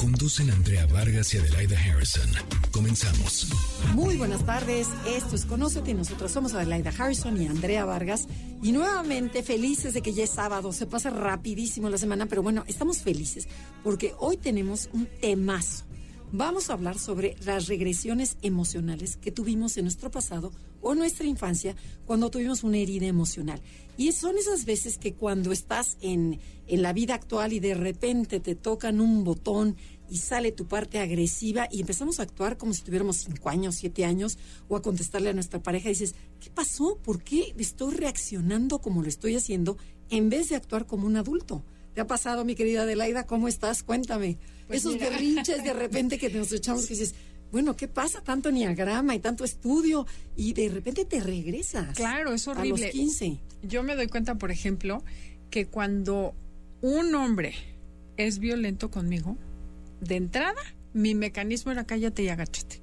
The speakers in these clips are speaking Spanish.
Conducen Andrea Vargas y Adelaida Harrison. Comenzamos. Muy buenas tardes, esto es Conócete nosotros somos Adelaida Harrison y Andrea Vargas. Y nuevamente felices de que ya es sábado, se pasa rapidísimo la semana, pero bueno, estamos felices porque hoy tenemos un temazo. Vamos a hablar sobre las regresiones emocionales que tuvimos en nuestro pasado o nuestra infancia cuando tuvimos una herida emocional. Y son esas veces que cuando estás en, en la vida actual y de repente te tocan un botón y sale tu parte agresiva y empezamos a actuar como si tuviéramos cinco años, siete años, o a contestarle a nuestra pareja y dices, ¿qué pasó? ¿Por qué estoy reaccionando como lo estoy haciendo en vez de actuar como un adulto? ¿Te ha pasado, mi querida Adelaida? ¿Cómo estás? Cuéntame. Pues Esos mira. berrinches de repente que nos echamos que dices, bueno, ¿qué pasa? Tanto niagrama y tanto estudio y de repente te regresas. Claro, es A los horrible. 15. Yo me doy cuenta, por ejemplo, que cuando un hombre es violento conmigo, de entrada, mi mecanismo era cállate y agáchate.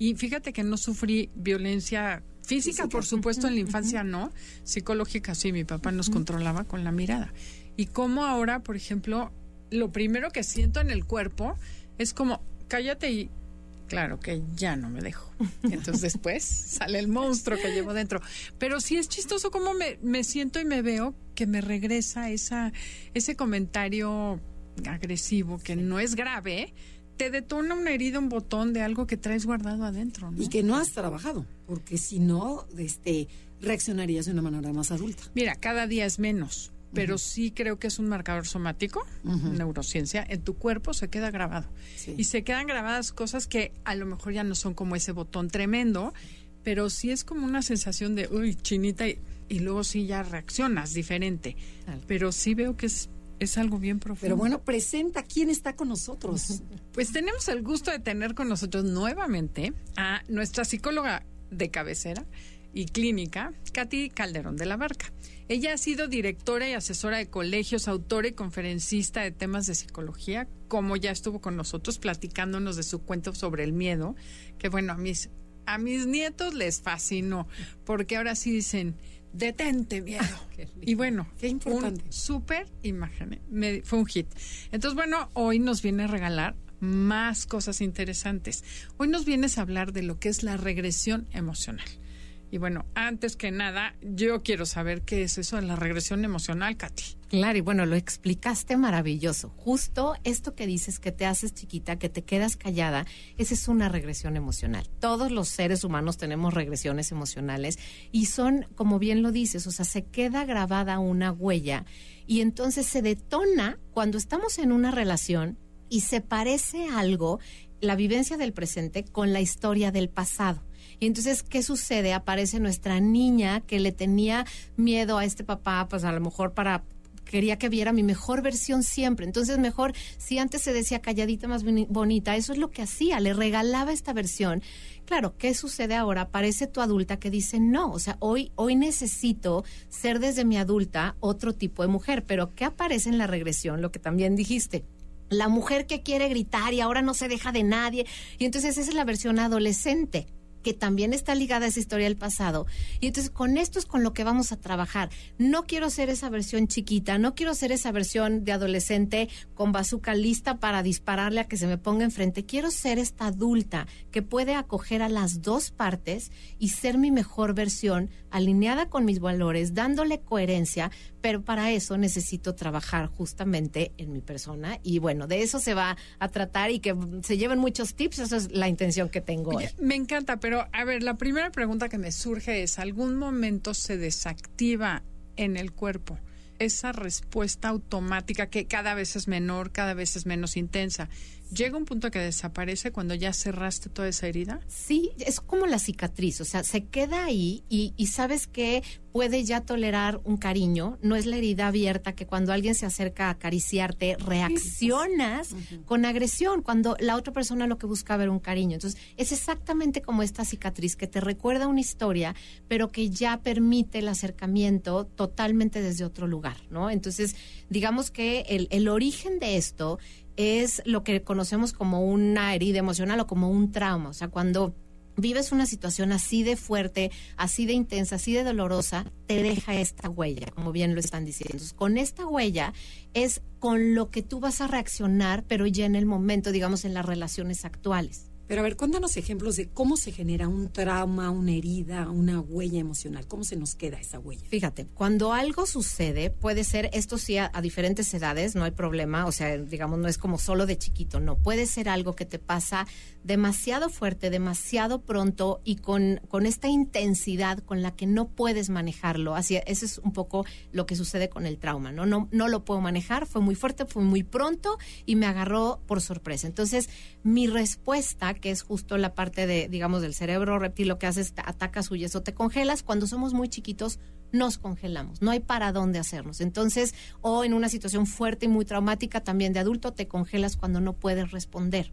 Y fíjate que no sufrí violencia física, Física. por supuesto, en la infancia no, psicológica sí, mi papá nos controlaba con la mirada. Y como ahora, por ejemplo, lo primero que siento en el cuerpo es como cállate y claro que ya no me dejo. Entonces después sale el monstruo que llevo dentro. Pero sí es chistoso cómo me, me siento y me veo que me regresa esa, ese comentario agresivo que no es grave, te detona una herida, un botón de algo que traes guardado adentro. ¿no? Y que no has trabajado, porque si no, este, reaccionarías de una manera más adulta. Mira, cada día es menos, pero sí creo que es un marcador somático, neurociencia, en tu cuerpo se queda grabado. Sí. Y se quedan grabadas cosas que a lo mejor ya no son como ese botón tremendo, pero sí es como una sensación de, uy, chinita, y, y luego sí ya reaccionas diferente. Pero sí veo que es, es algo bien profundo. Pero bueno, presenta quién está con nosotros. Pues tenemos el gusto de tener con nosotros nuevamente a nuestra psicóloga de cabecera y clínica, Katy Calderón de la Barca. Ella ha sido directora y asesora de colegios, autora y conferencista de temas de psicología, como ya estuvo con nosotros platicándonos de su cuento sobre el miedo, que bueno, a mis, a mis nietos les fascinó, porque ahora sí dicen, detente miedo. y bueno, Qué importante. un súper imagen, me- fue un hit. Entonces, bueno, hoy nos viene a regalar más cosas interesantes. Hoy nos vienes a hablar de lo que es la regresión emocional. Y bueno, antes que nada, yo quiero saber qué es eso de la regresión emocional, Katy. Claro, y bueno, lo explicaste maravilloso. Justo esto que dices que te haces chiquita, que te quedas callada, esa es una regresión emocional. Todos los seres humanos tenemos regresiones emocionales y son, como bien lo dices, o sea, se queda grabada una huella y entonces se detona cuando estamos en una relación y se parece algo, la vivencia del presente, con la historia del pasado. Y entonces, ¿qué sucede? Aparece nuestra niña que le tenía miedo a este papá, pues a lo mejor para quería que viera mi mejor versión siempre. Entonces, mejor, si antes se decía calladita más boni- bonita, eso es lo que hacía, le regalaba esta versión. Claro, ¿qué sucede ahora? Aparece tu adulta que dice, no, o sea, hoy, hoy necesito ser desde mi adulta otro tipo de mujer. Pero ¿qué aparece en la regresión? Lo que también dijiste. La mujer que quiere gritar y ahora no se deja de nadie. Y entonces esa es la versión adolescente que también está ligada a esa historia del pasado. Y entonces con esto es con lo que vamos a trabajar. No quiero ser esa versión chiquita, no quiero ser esa versión de adolescente con bazooka lista para dispararle a que se me ponga enfrente. Quiero ser esta adulta que puede acoger a las dos partes y ser mi mejor versión alineada con mis valores, dándole coherencia, pero para eso necesito trabajar justamente en mi persona y bueno, de eso se va a tratar y que se lleven muchos tips, esa es la intención que tengo hoy. Me encanta, pero a ver, la primera pregunta que me surge es, ¿algún momento se desactiva en el cuerpo esa respuesta automática que cada vez es menor, cada vez es menos intensa? ¿Llega un punto que desaparece cuando ya cerraste toda esa herida? Sí, es como la cicatriz, o sea, se queda ahí y, y sabes que puede ya tolerar un cariño, no es la herida abierta que cuando alguien se acerca a acariciarte reaccionas con agresión, cuando la otra persona lo que busca ver un cariño. Entonces, es exactamente como esta cicatriz que te recuerda una historia, pero que ya permite el acercamiento totalmente desde otro lugar, ¿no? Entonces, digamos que el, el origen de esto es lo que conocemos como una herida emocional o como un trauma, o sea, cuando vives una situación así de fuerte, así de intensa, así de dolorosa, te deja esta huella, como bien lo están diciendo. con esta huella es con lo que tú vas a reaccionar, pero ya en el momento, digamos, en las relaciones actuales. Pero a ver, cuéntanos ejemplos de cómo se genera un trauma, una herida, una huella emocional. ¿Cómo se nos queda esa huella? Fíjate, cuando algo sucede, puede ser, esto sí, a, diferentes edades, no hay problema, o sea, digamos, no es como solo de chiquito, no, puede ser algo que te pasa demasiado fuerte, demasiado pronto y con, con esta intensidad con la que no puedes manejarlo. Así, eso es un poco lo que sucede con el trauma, ¿no? No, no lo puedo manejar, fue muy fuerte, fue muy pronto y me agarró por sorpresa. Entonces, mi respuesta que es justo la parte de, digamos, del cerebro reptil, lo que haces, te atacas, huyes o te congelas. Cuando somos muy chiquitos, nos congelamos, no hay para dónde hacernos. Entonces, o en una situación fuerte y muy traumática también de adulto, te congelas cuando no puedes responder.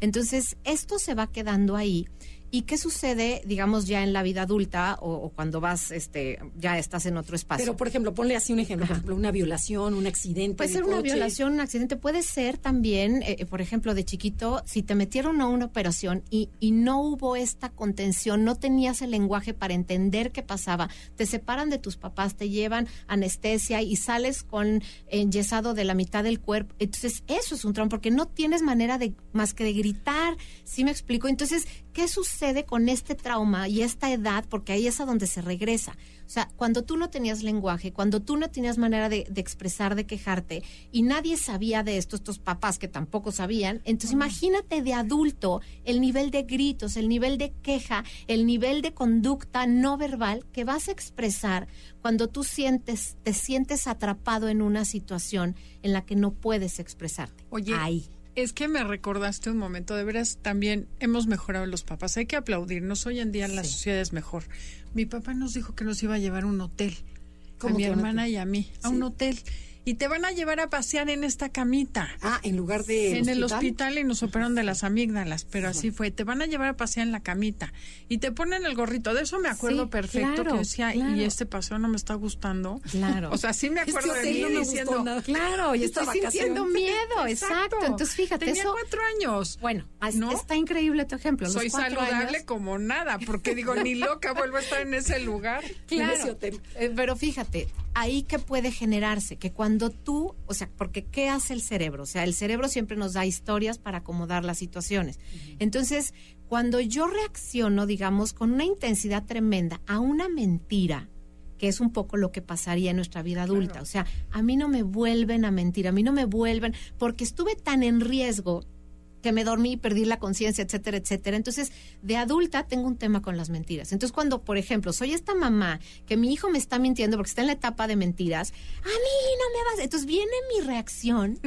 Entonces, esto se va quedando ahí ¿Y qué sucede, digamos, ya en la vida adulta o, cuando vas, este, ya estás en otro espacio? Pero, por ejemplo, ponle así un ejemplo, por ejemplo, una violación, un accidente. Puede ser una violación, un accidente, puede ser también, eh, eh, por ejemplo, de chiquito, si te metieron a una operación y, y no hubo esta contención, no tenías el lenguaje para entender qué pasaba, te separan de tus papás, te llevan anestesia y sales con enyesado de la mitad del cuerpo. Entonces, eso es un trauma, porque no tienes manera de más que de gritar, ¿sí me explico? Entonces, ¿qué sucede con este trauma y esta edad? Porque ahí es a donde se regresa. O sea, cuando tú no tenías lenguaje, cuando tú no tenías manera de, expresar, de quejarte, y nadie sabía de esto, estos papás que tampoco sabían, entonces imagínate de adulto el nivel de gritos, el nivel de queja, el nivel de conducta no verbal que vas a expresar cuando tú sientes, te sientes atrapado en una situación en la que no puedes expresarte. Oye, ahí es que me recordaste un momento, de veras también hemos mejorado los papás, hay que aplaudirnos, hoy en día la sociedad es mejor. Mi papá nos dijo que nos iba a llevar a un hotel, a mi hermana y a mí, a un hotel y te van a llevar a pasear en esta camita. Ah, en lugar de. En el hospital y nos operaron de las amígdalas, pero así fue. Te van a llevar a pasear en la camita y te ponen el gorrito. De eso me acuerdo perfecto que decía, y este paseo no me está gustando. Claro. O sea, sí me acuerdo de mí diciendo, claro, y estoy sintiendo miedo. Exacto. Entonces, fíjate. Tenía cuatro años. Bueno, está increíble tu ejemplo. Soy saludable como nada, porque digo, ni loca vuelvo a estar en ese lugar. Claro. Eh, pero fíjate, ahí que puede generarse, que cuando tú, o sea, porque ¿qué hace el cerebro? O sea, el cerebro siempre nos da historias para acomodar las situaciones. Entonces, cuando yo reacciono, digamos, con una intensidad tremenda a una mentira, que es un poco lo que pasaría en nuestra vida adulta. O sea, a mí no me vuelven a mentir, a mí no me vuelven, porque estuve tan en riesgo que me dormí, perdí la conciencia, etcétera, etcétera. Entonces, de adulta tengo un tema con las mentiras. Entonces, cuando, por ejemplo, soy esta mamá que mi hijo me está mintiendo porque está en la etapa de mentiras, a mí no me vas. Entonces viene mi reacción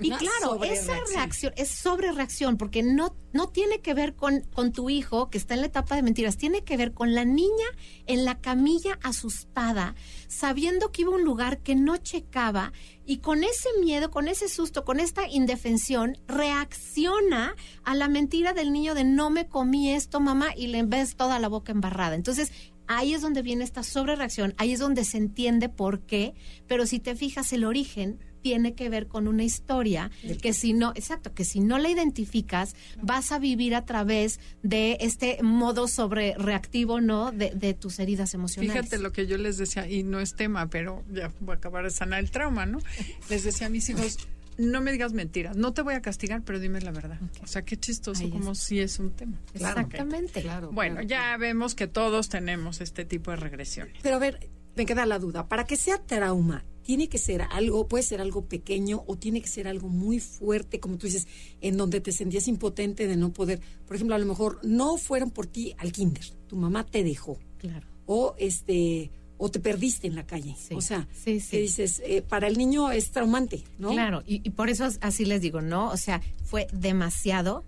y claro, esa reacción es sobre reacción porque no no tiene que ver con, con tu hijo que está en la etapa de mentiras, tiene que ver con la niña en la camilla asustada, sabiendo que iba a un lugar que no checaba y con ese miedo, con ese susto, con esta indefensión, reacciona a la mentira del niño de no me comí esto, mamá, y le ves toda la boca embarrada. Entonces, ahí es donde viene esta sobrereacción, ahí es donde se entiende por qué, pero si te fijas el origen tiene que ver con una historia que si no, exacto, que si no la identificas, vas a vivir a través de este modo sobre reactivo, ¿no? De, de, tus heridas emocionales. Fíjate lo que yo les decía, y no es tema, pero ya voy a acabar de sanar el trauma, ¿no? Les decía a mis hijos, no me digas mentiras, no te voy a castigar, pero dime la verdad. O sea, qué chistoso, como si es un tema. Exactamente. Claro, bueno, ya vemos que todos tenemos este tipo de regresiones. Pero a ver, me queda la duda, para que sea trauma, tiene que ser algo, puede ser algo pequeño o tiene que ser algo muy fuerte, como tú dices, en donde te sentías impotente de no poder. Por ejemplo, a lo mejor no fueron por ti al kinder, tu mamá te dejó. Claro. O este o te perdiste en la calle. O sea, que dices, eh, para el niño es traumante, ¿no? Claro, y, y por eso así les digo, ¿no? O sea, fue demasiado,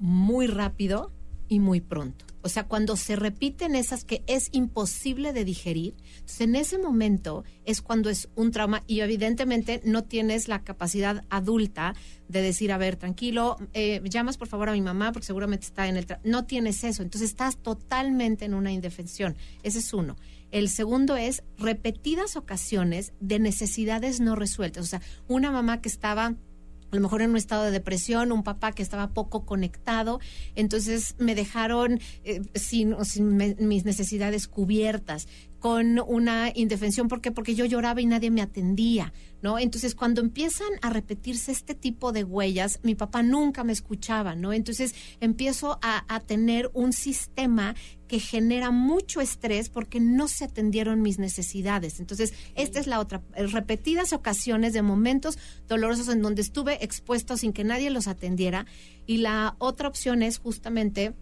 muy rápido y muy pronto. O sea, cuando se repiten esas que es imposible de digerir, entonces en ese momento es cuando es un trauma y evidentemente no tienes la capacidad adulta de decir, a ver, tranquilo, eh, llamas por favor a mi mamá porque seguramente está en el... no tienes eso, entonces estás totalmente en una indefensión. Ese es uno. El segundo es repetidas ocasiones de necesidades no resueltas. O sea, una mamá que estaba a lo mejor en un estado de depresión, un papá que estaba poco conectado, entonces me dejaron eh, sin, mis necesidades cubiertas, con una indefensión, ¿por qué? Porque yo lloraba y nadie me atendía, ¿no? Entonces, cuando empiezan a repetirse este tipo de huellas, mi papá nunca me escuchaba, ¿no? Entonces, empiezo a, a tener un sistema que genera mucho estrés porque no se atendieron mis necesidades. Entonces, esta es la otra, eh, repetidas ocasiones de momentos dolorosos en donde estuve expuesto sin que nadie los atendiera. Y la otra opción es justamente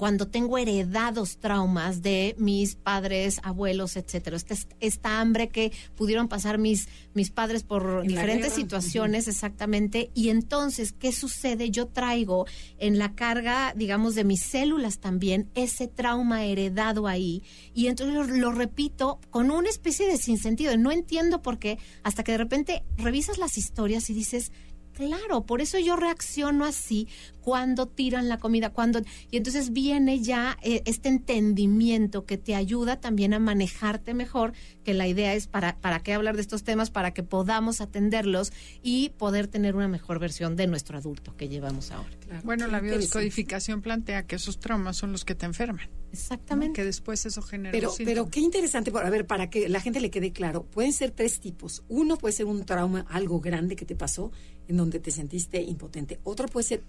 cuando tengo heredados traumas de mis padres, abuelos, etcétera. Esta, esta hambre que pudieron pasar mis, mis padres por diferentes situaciones, exactamente. Y entonces, ¿qué sucede? Yo traigo en la carga, digamos, de mis células también ese trauma heredado ahí. Y entonces lo, lo repito con una especie de sinsentido. No entiendo por qué, hasta que de repente revisas las historias y dices, Claro, por eso yo reacciono así cuando tiran la comida, cuando y entonces viene ya eh, este entendimiento que te ayuda también a manejarte mejor, que la idea es para para qué hablar de estos temas para que podamos atenderlos y poder tener una mejor versión de nuestro adulto que llevamos ahora. bueno, la biodescodificación plantea que esos traumas son los que te enferman. Exactamente. Que después eso genera. Pero, pero qué interesante, a ver, para que la gente le quede claro, pueden ser tres tipos. Uno puede ser un trauma, algo grande que te pasó, en donde te sentiste impotente. Otro puede ser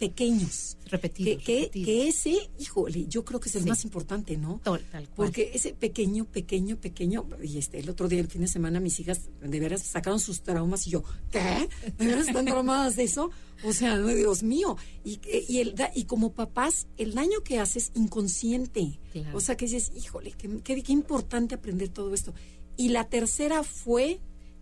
Repetidos. Que, que, ese, híjole, yo creo que es el más importante, ¿no? Tal, cual. Porque ese pequeño, pequeño, pequeño, y este, el otro día, el fin de semana, mis hijas de veras sacaron sus traumas y yo, ¿qué? ¿De veras están traumadas de eso? O sea, Dios mío. Y, y, el, y como papás, el daño que haces inconsciente. O sea, que dices, híjole, qué, qué importante aprender todo esto. Y la tercera fue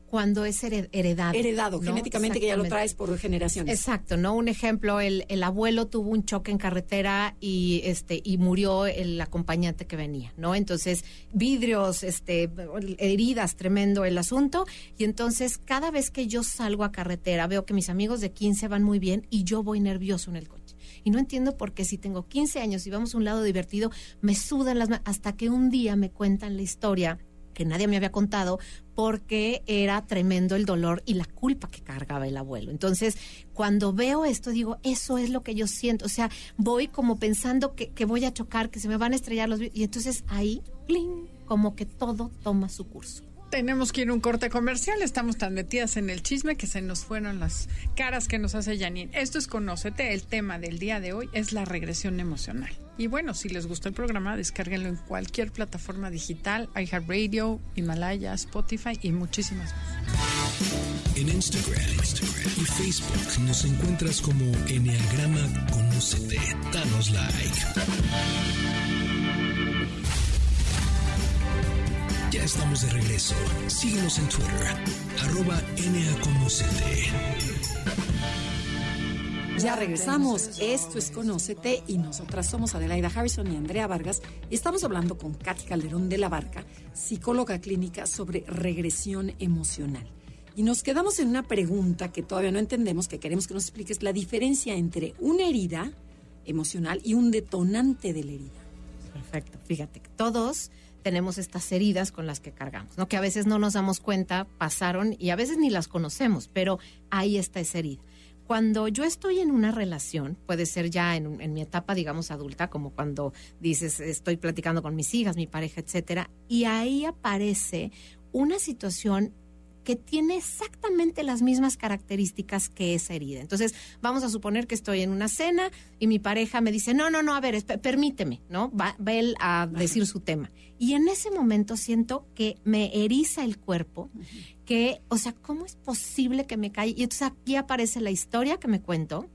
cuando es heredado. Heredado, genéticamente que ya lo traes por generaciones. Exacto, ¿no? Un ejemplo, el, el, abuelo tuvo un choque en carretera y este y murió el acompañante que venía, ¿no? Entonces, vidrios, este heridas, tremendo el asunto, y entonces cada vez que yo salgo a carretera veo que mis amigos de 15 van muy bien y yo voy nervioso en el coche. Y no entiendo por qué si tengo 15 años y vamos a un lado divertido, me sudan las manos hasta que un día me cuentan la historia que nadie me había contado porque era tremendo el dolor y la culpa que cargaba el abuelo. Entonces, cuando veo esto, digo, eso es lo que yo siento. O sea, voy como pensando que, que voy a chocar, que se me van a estrellar los... Y entonces ahí, ¡pling! como que todo toma su curso. Tenemos que ir a un corte comercial. Estamos tan metidas en el chisme que se nos fueron las caras que nos hace Janine. Esto es Conócete. El tema del día de hoy es la regresión emocional. Y bueno, si les gustó el programa, descárguenlo en cualquier plataforma digital, iHeartRadio, Himalaya, Spotify y muchísimas más. En Instagram, y Facebook nos encuentras como Enneagrama Conócete. Danos like. Ya estamos de regreso. Síguenos en Twitter, arroba. Ya regresamos. Esto es Conócete y nosotras somos Adelaida Harrison y Andrea Vargas y estamos hablando con Katy Calderón de la Barca, psicóloga clínica sobre regresión emocional. Y nos quedamos en una pregunta que todavía no entendemos, que queremos que nos expliques la diferencia entre una herida emocional y un detonante de la herida. Perfecto. Fíjate, todos tenemos estas heridas con las que cargamos, ¿no? Que a veces no nos damos cuenta, pasaron y a veces ni las conocemos, pero ahí está esa herida. Cuando yo estoy en una relación, puede ser ya en, en mi etapa, digamos, adulta, como cuando dices, estoy platicando con mis hijas, mi pareja, etcétera, y ahí aparece una situación que tiene exactamente las mismas características que esa herida. Entonces, vamos a suponer que estoy en una cena y mi pareja me dice, no, no, no, a ver, permíteme, ¿no? Va, va, él a decir su tema. Y en ese momento siento que me eriza el cuerpo, que, o sea, ¿cómo es posible que me caiga? Y entonces aquí aparece la historia que me cuento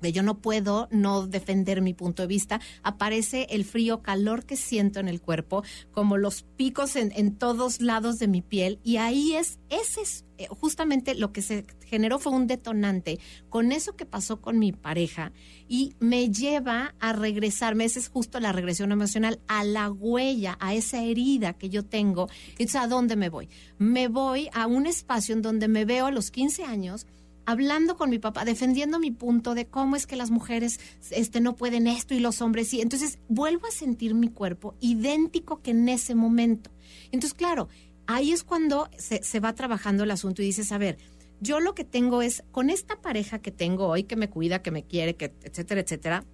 de yo no puedo no defender mi punto de vista, aparece el frío, calor que siento en el cuerpo, como los picos en, en todos lados de mi piel, y ahí es, ese es eh, justamente lo que se generó fue un detonante con eso que pasó con mi pareja y me lleva a regresarme, esa es justo la regresión emocional, a la huella, a esa herida que yo tengo. Entonces, ¿a dónde me voy? Me voy a un espacio en donde me veo a los 15 años hablando con mi papá, defendiendo mi punto de cómo es que las mujeres este, no pueden esto y los hombres sí. Entonces vuelvo a sentir mi cuerpo idéntico que en ese momento. Entonces, claro, ahí es cuando se, se va trabajando el asunto y dices, a ver, yo lo que tengo es, con esta pareja que tengo hoy, que me cuida, que me quiere, que etcétera, etcétera,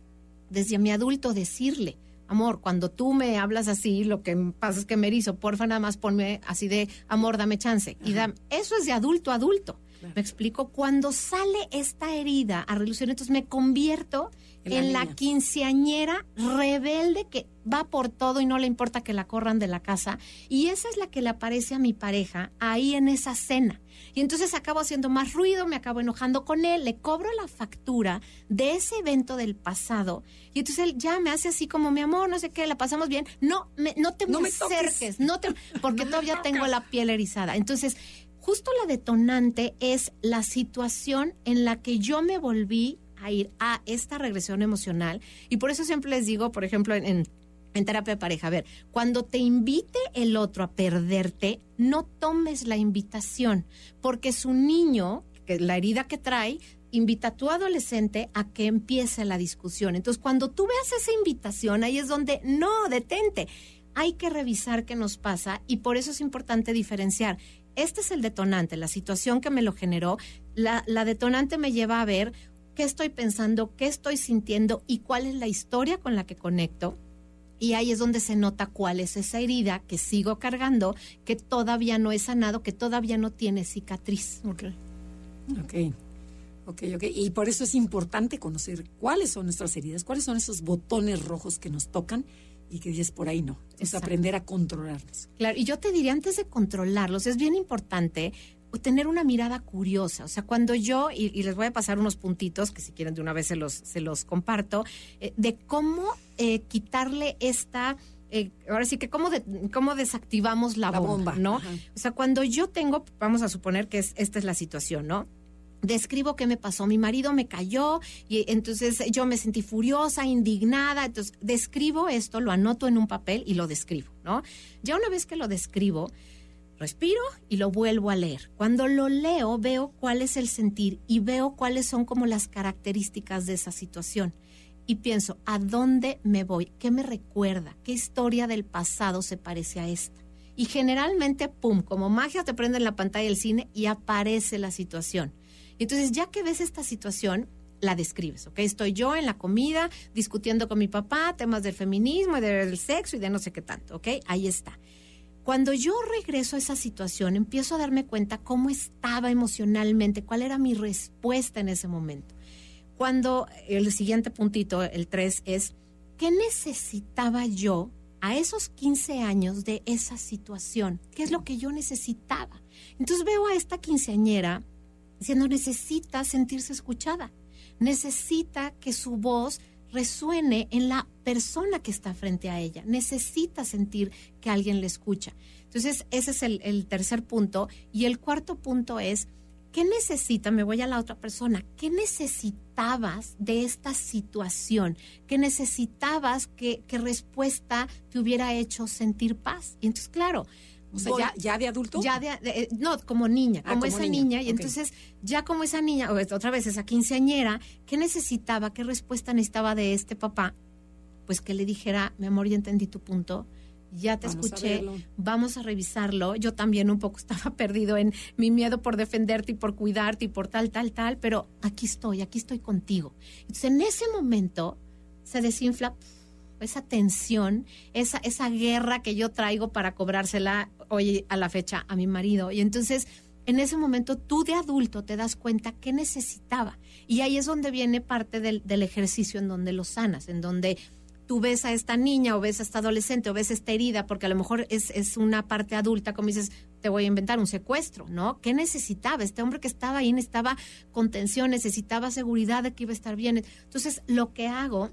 desde mi adulto decirle, amor, cuando tú me hablas así, lo que pasa es que me erizo, porfa, nada más ponme así de, amor, dame chance. Y da, eso es de adulto a adulto. Me explico, cuando sale esta herida a relucir, entonces me convierto en, la, quinceañera rebelde que va por todo y no le importa que la corran de la casa. Y esa es la que le aparece a mi pareja ahí en esa cena. Y entonces acabo haciendo más ruido, me acabo enojando con él, le cobro la factura de ese evento del pasado. Y entonces él ya me hace así como, mi amor, no sé qué, la pasamos bien. No, me, no te me acerques, no te, porque todavía tengo la piel erizada. Entonces, justo la detonante es la situación en la que yo me volví a ir a esta regresión emocional. Y por eso siempre les digo, por ejemplo, en, en terapia de pareja, a ver, cuando te invite el otro a perderte, no tomes la invitación, porque su niño, que la herida que trae, invita a tu adolescente a que empiece la discusión. Entonces, cuando tú veas esa invitación, ahí es donde, no, detente. Hay que revisar qué nos pasa y por eso es importante diferenciar. Este es el detonante, la situación que me lo generó. La, detonante me lleva a ver qué estoy pensando, qué estoy sintiendo y cuál es la historia con la que conecto. Y ahí es donde se nota cuál es esa herida que sigo cargando, que todavía no he sanado, que todavía no tiene cicatriz. Ok. Ok. Ok, ok. Y por eso es importante conocer cuáles son nuestras heridas, cuáles son esos botones rojos que nos tocan y que dices por ahí no. Es aprender a controlarlos. Claro, y yo te diría, antes de controlarlos, es bien importante tener una mirada curiosa. O sea, cuando yo, y, les voy a pasar unos puntitos que si quieren de una vez se los, se los comparto, eh, de cómo eh, quitarle esta... Eh, ahora sí que cómo, de, cómo desactivamos la, bomba, ¿no? O sea, cuando yo tengo, vamos a suponer que es, esta es la situación, ¿no? Describo qué me pasó. Mi marido me cayó y entonces yo me sentí furiosa, indignada. Entonces describo esto, lo anoto en un papel y lo describo, ¿no? Ya una vez que lo describo, respiro y lo vuelvo a leer. Cuando lo leo veo cuál es el sentir y veo cuáles son como las características de esa situación. Y pienso, ¿a dónde me voy? ¿Qué me recuerda? ¿Qué historia del pasado se parece a esta? Y generalmente, ¡pum!, como magia te prende en la pantalla del cine y aparece la situación. Entonces, ya que ves esta situación, la describes, ¿ok? Estoy yo en la comida discutiendo con mi papá temas del feminismo y del sexo y de no sé qué tanto, ¿ok? Ahí está. Cuando yo regreso a esa situación, empiezo a darme cuenta cómo estaba emocionalmente, cuál era mi respuesta en ese momento. Cuando el siguiente puntito, el 3, es, ¿qué necesitaba yo a esos 15 años de esa situación? ¿Qué es lo que yo necesitaba? Entonces veo a esta quinceañera diciendo, necesita sentirse escuchada, necesita que su voz resuene en la persona que está frente a ella. Necesita sentir que alguien le escucha. Entonces, ese es el, tercer punto. Y el cuarto punto es, ¿qué necesita? Me voy a la otra persona. ¿Qué necesitabas de esta situación? ¿Qué necesitabas que, que respuesta te hubiera hecho sentir paz? Y entonces, claro, o sea, ya, ya, de adulto. Ya de, eh, no, como niña, ah, como, esa niña. Y entonces, ya como esa niña, o otra vez esa quinceañera, ¿qué necesitaba? ¿Qué respuesta necesitaba de este papá? Pues que le dijera, mi amor, ya entendí tu punto, ya te escuché, vamos a revisarlo. Yo también un poco estaba perdido en mi miedo por defenderte y por cuidarte y por tal, tal, tal, pero aquí estoy, aquí estoy contigo. Entonces, en ese momento se desinfla esa tensión, esa, esa guerra que yo traigo para cobrársela hoy a la fecha a mi marido. Y entonces, en ese momento, tú de adulto te das cuenta qué necesitaba. Y ahí es donde viene parte del, del ejercicio en donde lo sanas, en donde tú ves a esta niña o ves a esta adolescente o ves esta herida, porque a lo mejor es, es una parte adulta, como dices, te voy a inventar un secuestro, ¿no? ¿Qué necesitaba? Este hombre que estaba ahí necesitaba contención, necesitaba seguridad de que iba a estar bien. Entonces, lo que hago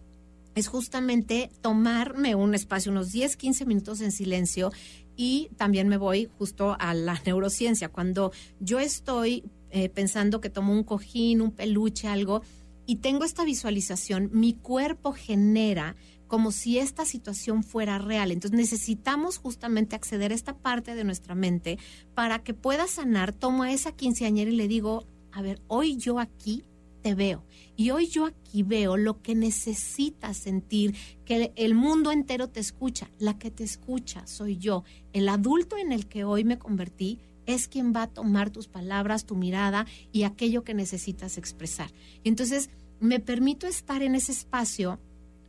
es justamente tomarme un espacio, unos 10, 15 minutos en silencio y también me voy justo a la neurociencia. Cuando yo estoy eh, pensando que tomo un cojín, un peluche, algo, y tengo esta visualización, mi cuerpo genera como si esta situación fuera real. Entonces necesitamos justamente acceder a esta parte de nuestra mente para que pueda sanar. Tomo a esa quinceañera y le digo, a ver, hoy yo aquí te veo. Y hoy yo aquí veo lo que necesitas sentir, que el mundo entero te escucha. La que te escucha soy yo. El adulto en el que hoy me convertí es quien va a tomar tus palabras, tu mirada y aquello que necesitas expresar. Y entonces me permito estar en ese espacio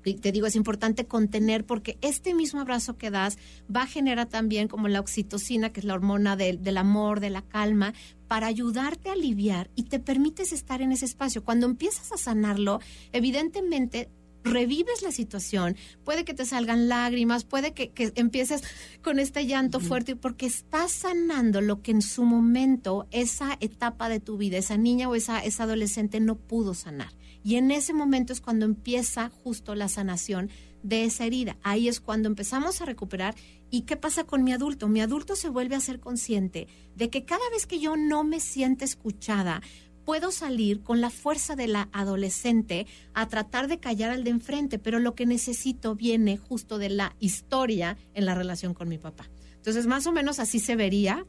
te digo, es importante contener porque este mismo abrazo que das va a generar también como la oxitocina, que es la hormona del amor, de la calma, para ayudarte a aliviar y te permites estar en ese espacio. Cuando empiezas a sanarlo, evidentemente revives la situación, puede que te salgan lágrimas, puede que, empieces con este llanto fuerte, porque estás sanando lo que en su momento, esa etapa de tu vida, esa niña o esa, esa adolescente no pudo sanar. Y en ese momento es cuando empieza justo la sanación de esa herida. Ahí es cuando empezamos a recuperar. ¿Y qué pasa con mi adulto? Mi adulto se vuelve a ser consciente de que cada vez que yo no me siento escuchada, puedo salir con la fuerza de la adolescente a tratar de callar al de enfrente, pero lo que necesito viene justo de la historia en la relación con mi papá. Entonces, más o menos así se vería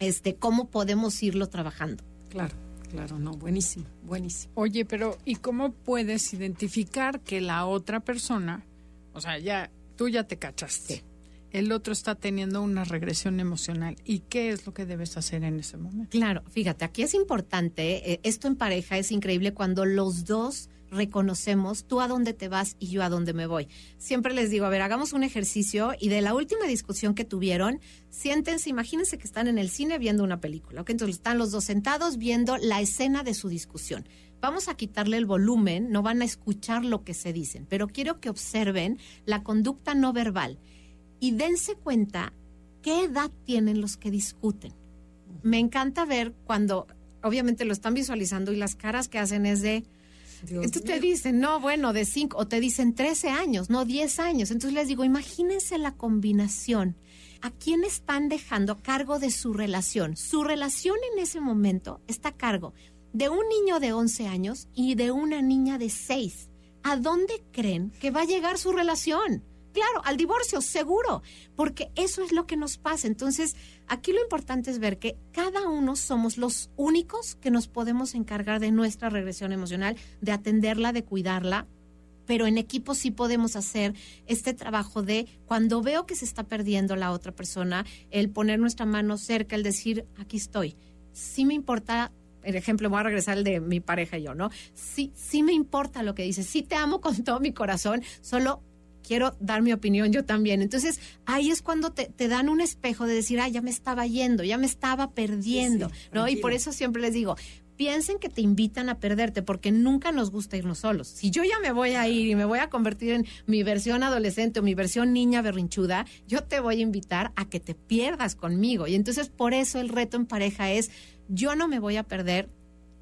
este cómo podemos irlo trabajando. Claro. Claro, no, buenísimo, buenísimo. Oye, pero ¿y cómo puedes identificar que la otra persona, o sea, ya tú ya te cachaste, el otro está teniendo una regresión emocional y qué es lo que debes hacer en ese momento? Claro, fíjate, aquí es importante, eh, esto en pareja es increíble cuando los dos reconocemos tú a dónde te vas y yo a dónde me voy. Siempre les digo, a ver, hagamos un ejercicio y de la última discusión que tuvieron, siéntense, imagínense que están en el cine viendo una película, ¿ok? Entonces están los dos sentados viendo la escena de su discusión. Vamos a quitarle el volumen, no van a escuchar lo que se dicen, pero quiero que observen la conducta no verbal y dense cuenta qué edad tienen los que discuten. Me encanta ver cuando, obviamente lo están visualizando y las caras que hacen es de entonces te dicen, no, bueno, de cinco, o te dicen 13 años, no 10 años. Entonces les digo, imagínense la combinación. ¿A quién están dejando a cargo de su relación? Su relación en ese momento está a cargo de un niño de 11 años y de una niña de 6. ¿A dónde creen que va a llegar su relación? Claro, al divorcio, seguro, porque eso es lo que nos pasa. Entonces, aquí lo importante es ver que cada uno somos los únicos que nos podemos encargar de nuestra regresión emocional, de atenderla, de cuidarla, pero en equipo sí podemos hacer este trabajo de cuando veo que se está perdiendo la otra persona, el poner nuestra mano cerca, el decir, aquí estoy. Sí me importa el ejemplo, voy a regresar al de mi pareja y yo, ¿no? Sí, sí me importa lo que dices, sí te amo con todo mi corazón, solo quiero dar mi opinión yo también. Entonces, ahí es cuando te, dan un espejo de decir, ah, ya me estaba yendo, ya me estaba perdiendo, ¿no? Y por eso siempre les digo, piensen que te invitan a perderte, porque nunca nos gusta irnos solos. Si yo ya me voy a ir y me voy a convertir en mi versión adolescente o mi versión niña berrinchuda, yo te voy a invitar a que te pierdas conmigo. Y entonces por eso el reto en pareja es, yo no me voy a perder,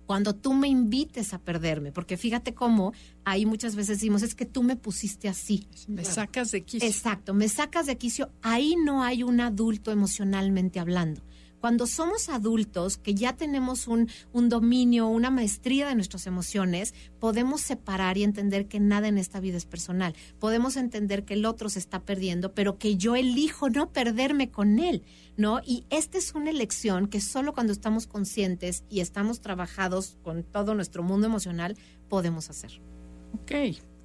cuando tú me invites a perderme, porque fíjate cómo ahí muchas veces decimos, es que tú me pusiste así. Me sacas de quicio. Exacto, me sacas de quicio. Ahí no hay un adulto emocionalmente hablando. Cuando somos adultos, que ya tenemos un, un dominio, una maestría de nuestras emociones, podemos separar y entender que nada en esta vida es personal. Podemos entender que el otro se está perdiendo, pero que yo elijo no perderme con él, ¿no? Y esta es una elección que solo cuando estamos conscientes y estamos trabajados con todo nuestro mundo emocional podemos hacer. Ok.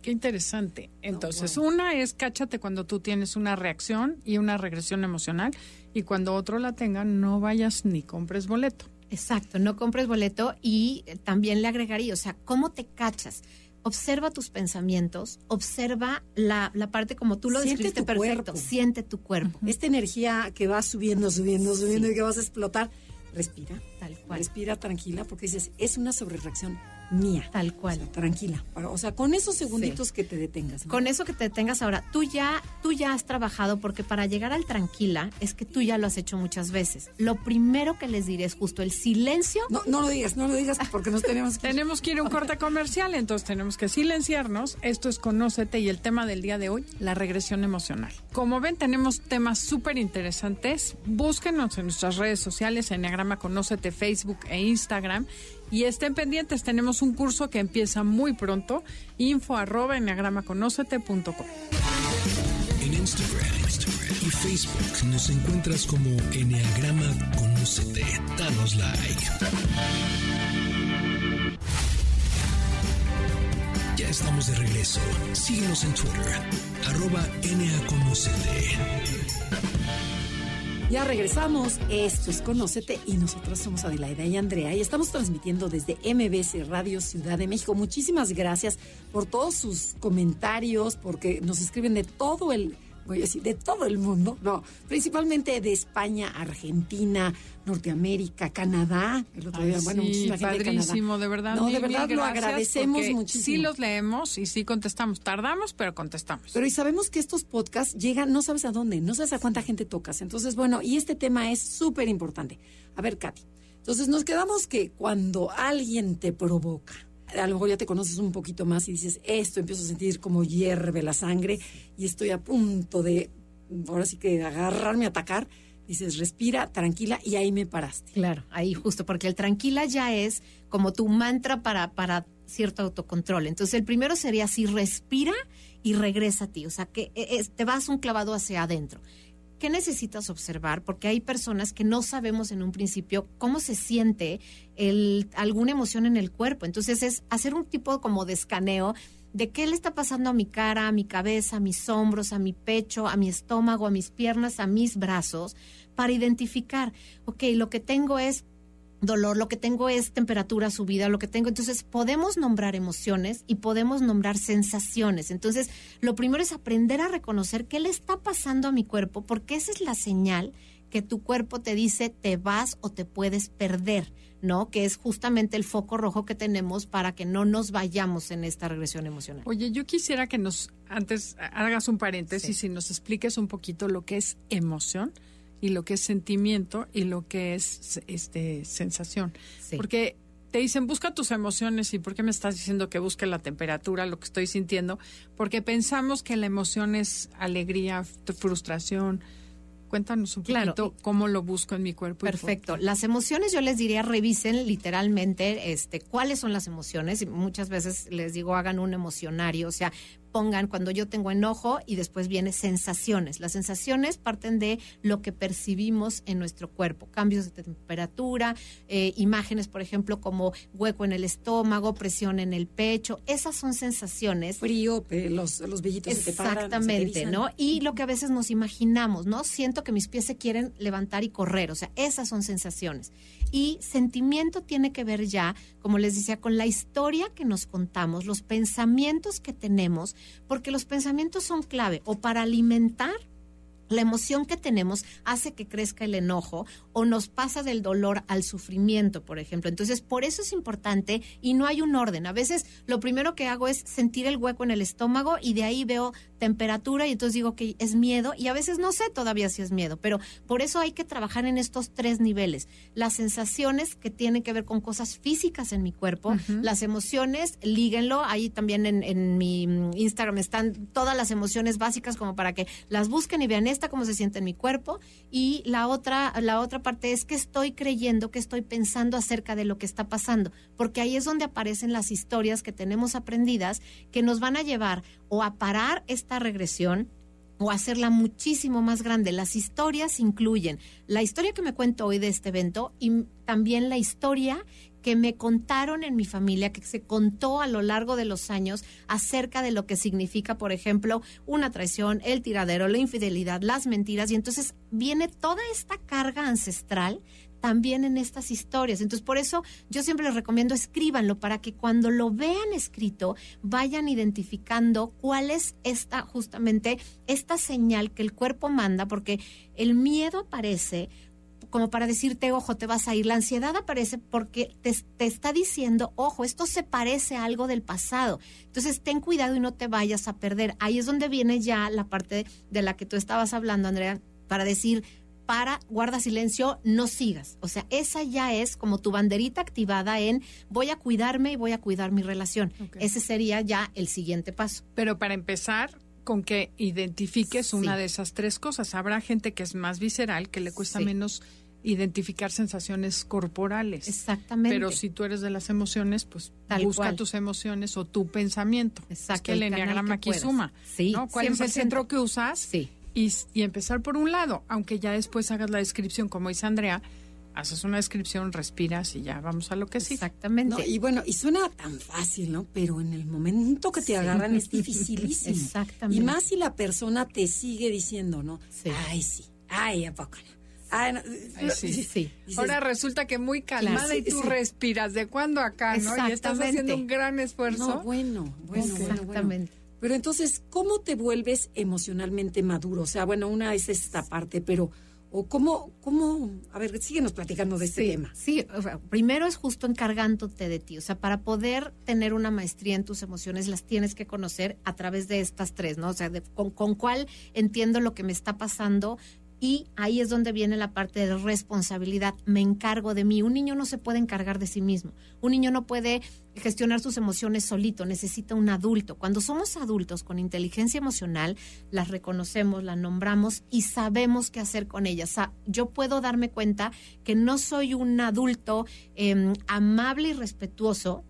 Qué interesante. Entonces, una es cáchate cuando tú tienes una reacción y una regresión emocional y cuando otro la tenga, no vayas ni compres boleto. Exacto, no compres boleto y también le agregaría, o sea, ¿cómo te cachas? Observa tus pensamientos, observa la, parte como tú lo describiste perfecto, siente tu cuerpo. Esta energía que va subiendo, subiendo, subiendo y que vas a explotar, respira. Tal cual. Respira tranquila porque dices, es una sobrereacción mía. Tal cual. O sea, tranquila. O sea, con esos segunditos que te detengas. ¿no? Con eso que te detengas ahora, tú ya, tú ya has trabajado porque para llegar al tranquila es que tú ya lo has hecho muchas veces. Lo primero que les diré es justo el silencio. No, no lo digas, no lo digas porque nos tenemos que... Tenemos que ir a un corte comercial, entonces tenemos que silenciarnos. Esto es Conócete y el tema del día de hoy, la regresión emocional. Como ven, tenemos temas súper interesantes. Búsquenos en nuestras redes sociales, Enneagrama Conócete, Facebook e Instagram. Y estén pendientes, tenemos un curso que empieza muy pronto, info arroba enneagramaconócete.com. En Instagram, Instagram y Facebook nos encuentras como Enneagrama Conócete. Danos like. Ya estamos de regreso. Síguenos en Twitter, arroba NAConocete. Ya regresamos. Esto es Conócete y nosotros somos Adelaida y Andrea y estamos transmitiendo desde MBC Radio Ciudad de México. Muchísimas gracias por todos sus comentarios, porque nos escriben de todo el voy a decir, de todo el mundo, no, principalmente de España, Argentina, Norteamérica, Canadá. El otro día, Ay, bueno, sí, muchísima gente de padrísimo, Canadá. de verdad. No, de verdad lo agradecemos muchísimo. Sí los leemos y sí contestamos. Tardamos, pero contestamos. Pero y sabemos que estos podcasts llegan, no sabes a dónde, no sabes a cuánta gente tocas. Entonces, bueno, y este tema es súper importante. A ver, Katy. Entonces, nos quedamos que cuando alguien te provoca, a lo mejor ya te conoces un poquito más y dices, esto empiezo a sentir como hierve la sangre y estoy a punto de, ahora sí que agarrarme atacar. Dices, respira, tranquila y ahí me paraste. Claro, ahí justo, porque el tranquila ya es como tu mantra para, para cierto autocontrol. Entonces, el primero sería así, respira y regresa a ti. O sea, que es- te vas un clavado hacia adentro. ¿Qué necesitas observar? Porque hay personas que no sabemos en un principio cómo se siente el, alguna emoción en el cuerpo. Entonces, es hacer un tipo como de escaneo de qué le está pasando a mi cara, a mi cabeza, a mis hombros, a mi pecho, a mi estómago, a mis piernas, a mis brazos, para identificar, ok, lo que tengo es dolor, lo que tengo es temperatura subida, lo que tengo. Entonces, podemos nombrar emociones y podemos nombrar sensaciones. Entonces, lo primero es aprender a reconocer qué le está pasando a mi cuerpo, porque esa es la señal que tu cuerpo te dice te vas o te puedes perder, ¿no? Que es justamente el foco rojo que tenemos para que no nos vayamos en esta regresión emocional. Oye, yo quisiera que nos, antes hagas un paréntesis y nos expliques un poquito lo que es emoción y lo que es sentimiento y lo que es este sensación. Sí. Porque te dicen, busca tus emociones y ¿por qué me estás diciendo que busque la temperatura, lo que estoy sintiendo? Porque pensamos que la emoción es alegría, frustración. Cuéntanos un Claro. poquito cómo lo busco en mi cuerpo. y Perfecto. Las emociones yo les diría revisen literalmente este cuáles son las emociones y muchas veces les digo hagan un emocionario, o sea, pongan cuando yo tengo enojo y después viene sensaciones. Las sensaciones parten de lo que percibimos en nuestro cuerpo, cambios de temperatura, eh, imágenes, por ejemplo, como hueco en el estómago, presión en el pecho, esas son sensaciones Frío, los, los vellitos se te paran, se te Exactamente, erizan. ¿no? Y lo que a veces nos imaginamos, ¿no? Siento que mis pies se quieren levantar y correr, o sea, esas son sensaciones. Y sentimiento tiene que ver ya, como les decía, con la historia que nos contamos, los pensamientos que tenemos, porque los pensamientos son clave o para alimentar la emoción que tenemos hace que crezca el enojo o nos pasa del dolor al sufrimiento, por ejemplo. Entonces, por eso es importante y no hay un orden. A veces lo primero que hago es sentir el hueco en el estómago y de ahí veo temperatura y entonces digo que es miedo. Y a veces no sé todavía si es miedo, pero por eso hay que trabajar en estos tres niveles. Las sensaciones que tienen que ver con cosas físicas en mi cuerpo, las emociones, líguenlo, ahí también en, en mi mm, Instagram están todas las emociones básicas como para que las busquen y vean esta cómo se siente en mi cuerpo. Y la otra la otra parte es que estoy creyendo, que estoy pensando acerca de lo que está pasando, porque ahí es donde aparecen las historias que tenemos aprendidas que nos van a llevar o a parar esta regresión o hacerla muchísimo más grande. Las historias incluyen la historia que me cuento hoy de este evento y también la historia que me contaron en mi familia, que se contó a lo largo de los años acerca de lo que significa, por ejemplo, una traición, el tiradero, la infidelidad, las mentiras, y entonces viene toda esta carga ancestral también en estas historias. Entonces, por eso yo siempre les recomiendo escríbanlo para que cuando lo vean escrito vayan identificando cuál es esta justamente esta señal que el cuerpo manda, porque el miedo aparece como para decirte, ojo, te vas a ir. La ansiedad aparece porque te, te está diciendo, ojo, esto se parece a algo del pasado. Entonces, ten cuidado y no te vayas a perder. Ahí es donde viene ya la parte de la que tú estabas hablando, Andrea, para decir, para, guarda silencio, no sigas. O sea, esa ya es como tu banderita activada en voy a cuidarme y voy a cuidar mi relación. Ese sería ya el siguiente paso. Pero para empezar, con que identifiques Sí. una de esas tres cosas. Habrá gente que es más visceral, que le cuesta Sí. menos identificar sensaciones corporales. Exactamente. Pero si tú eres de las emociones, pues Tal busca cual. tus emociones o tu pensamiento. Exacto, Es que el el canal enneagrama que aquí puedas. suma. Sí, ¿no? ¿Cuál es el 100%. centro que usas? Sí. Y, y empezar por un lado, aunque ya después hagas la descripción, como dice Andrea, haces una descripción, respiras y ya vamos a lo que sí. Exactamente. No, y bueno, y suena tan fácil, ¿no? Pero en el momento que te agarran es dificilísimo. Exactamente. Y más si la persona te sigue diciendo, ¿no? Sí. Ay, sí. Ay, ¿a poco no? Ay, no. Ay, sí. Sí. Dices, Ahora resulta que muy calmada Claro. y tú Sí, sí. respiras de cuando acá, ¿no? Y estás Exactamente. haciendo un gran esfuerzo. no, bueno, bueno, bueno, bueno. Pero entonces, ¿cómo te vuelves emocionalmente maduro? O sea, bueno, una es esta parte, pero, o cómo, cómo, a ver, síguenos platicando de este sí, tema. Sí, o sea, primero es justo encargándote de ti. O sea, para poder tener una maestría en tus emociones, las tienes que conocer a través de estas tres, ¿no? O sea, de- con, con cuál entiendo lo que me está pasando. Y ahí es donde viene la parte de responsabilidad. Me encargo de mí. Un niño no se puede encargar de sí mismo. Un niño no puede gestionar sus emociones solito. Necesita un adulto. Cuando somos adultos con inteligencia emocional, las reconocemos, las nombramos y sabemos qué hacer con ellas. O sea, yo puedo darme cuenta que no soy un adulto em, amable y respetuoso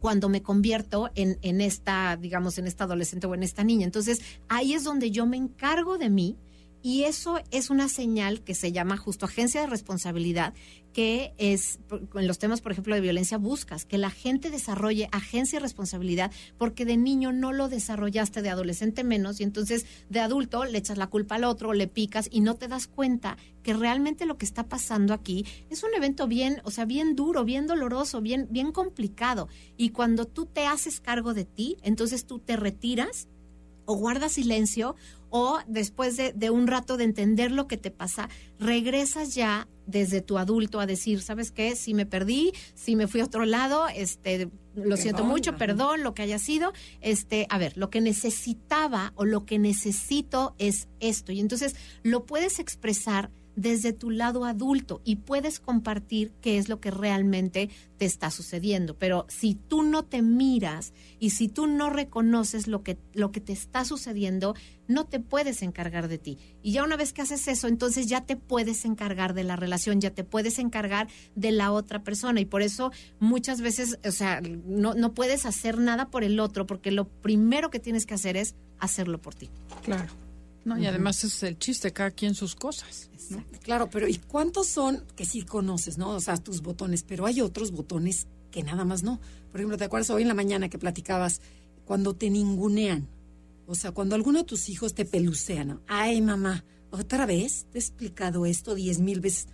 cuando me convierto en, en esta, digamos, en esta adolescente o en esta niña. Entonces, ahí es donde yo me encargo de mí y eso es una señal que se llama justo agencia de responsabilidad, que es, en los temas, por ejemplo, de violencia, buscas que la gente desarrolle agencia de responsabilidad, porque de niño no lo desarrollaste, de adolescente menos, y entonces de adulto le echas la culpa al otro, le picas y no te das cuenta que realmente lo que está pasando aquí es un evento bien, o sea, bien duro, bien doloroso, bien, bien complicado. Y cuando tú te haces cargo de ti, entonces tú te retiras o guardas silencio o después de, de un rato de entender lo que te pasa, regresas ya desde tu adulto a decir, ¿sabes qué? Si me perdí, si me fui a otro lado, este, lo siento mucho, ajá. perdón, lo que haya sido, este, a ver, lo que necesitaba o lo que necesito es esto. Y entonces lo puedes expresar desde tu lado adulto y puedes compartir qué es lo que realmente te está sucediendo. Pero si tú no te miras y si tú no reconoces lo que, lo que te está sucediendo, no te puedes encargar de ti. Y ya una vez que haces eso, entonces ya te puedes encargar de la relación, ya te puedes encargar de la otra persona. Y por eso muchas veces, o sea, no, no puedes hacer nada por el otro, porque lo primero que tienes que hacer es hacerlo por ti. Claro. No, y además es el chiste, cada quien sus cosas. ¿no? Claro, pero ¿y cuántos son que sí conoces, no? O sea, tus botones, pero hay otros botones que nada más no. Por ejemplo, ¿te acuerdas hoy en la mañana que platicabas cuando te ningunean? O sea, cuando alguno de tus hijos te pelucean, ¿no? Ay, mamá, otra vez te he explicado esto diez mil veces.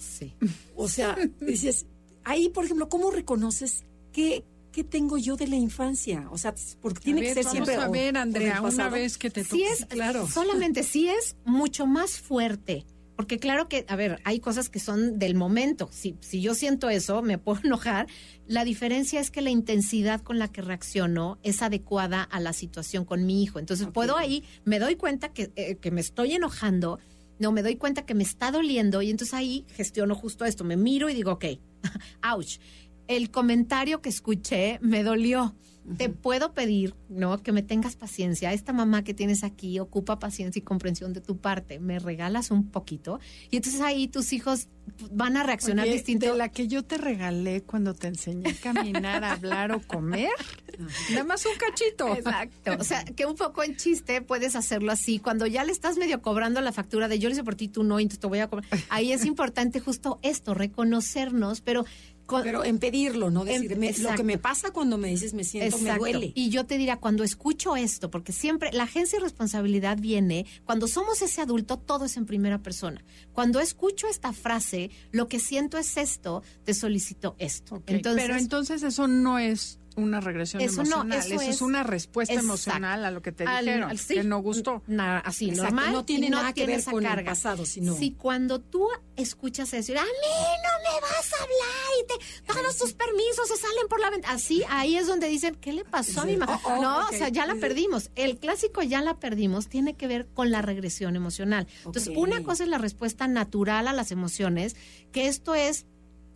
Sí. O sea, dices, ahí, por ejemplo, ¿cómo reconoces qué, qué tengo yo de la infancia? O sea, porque tiene que ser vamos siempre. a ver, Andrea, una pasado. vez que te sí toque. es, claro. solamente sí es mucho más fuerte. Porque claro que, a ver, hay cosas que son del momento. Si, si yo siento eso, me puedo enojar. La diferencia es que la intensidad con la que reacciono es adecuada a la situación con mi hijo. Entonces puedo ahí, me doy cuenta que, eh, que me estoy enojando, no, me doy cuenta que me está doliendo y entonces ahí gestiono justo esto. Me miro y digo, ok, ouch. El comentario que escuché me dolió. Te puedo pedir, ¿no? Que me tengas paciencia. Esta mamá que tienes aquí ocupa paciencia y comprensión de tu parte. Me regalas un poquito. Y entonces ahí tus hijos van a reaccionar Oye, distinto. De la que yo te regalé cuando te enseñé a caminar, a hablar o comer. Nada más un cachito. Exacto. O sea, que un poco en chiste puedes hacerlo así. Cuando ya le estás medio cobrando la factura de yo lo hice por ti, tú no, entonces te voy a cobrar. Ahí es importante justo esto, reconocernos, pero... Pero en pedirlo, ¿no? En- Decir, me- lo que me pasa cuando me dices me siento, me duele. Y yo te diría, cuando escucho esto, porque siempre la agencia de responsabilidad viene, cuando somos ese adulto, todo es en primera persona. Cuando escucho esta frase, lo que siento es esto, te solicito esto. Entonces, pero entonces eso no es una regresión Eso no, emocional. eso eso, es, es- una respuesta Exacto. emocional a lo que te Al- dijeron, al- sí. que no gustó. Na- así, Exacto, normal. no tiene nada que ver con el pasado, sino- Si cuando tú escuchas eso, a mí no me vas a hablar y te, todos tus permisos se salen por la ventana. Así, ahí es donde dicen, ¿qué le pasó a mi mamá? Oh, oh, no, o sea, ya la perdimos. El clásico ya la perdimos tiene que ver con la regresión emocional. Entonces, una cosa es la respuesta natural a las emociones, que esto es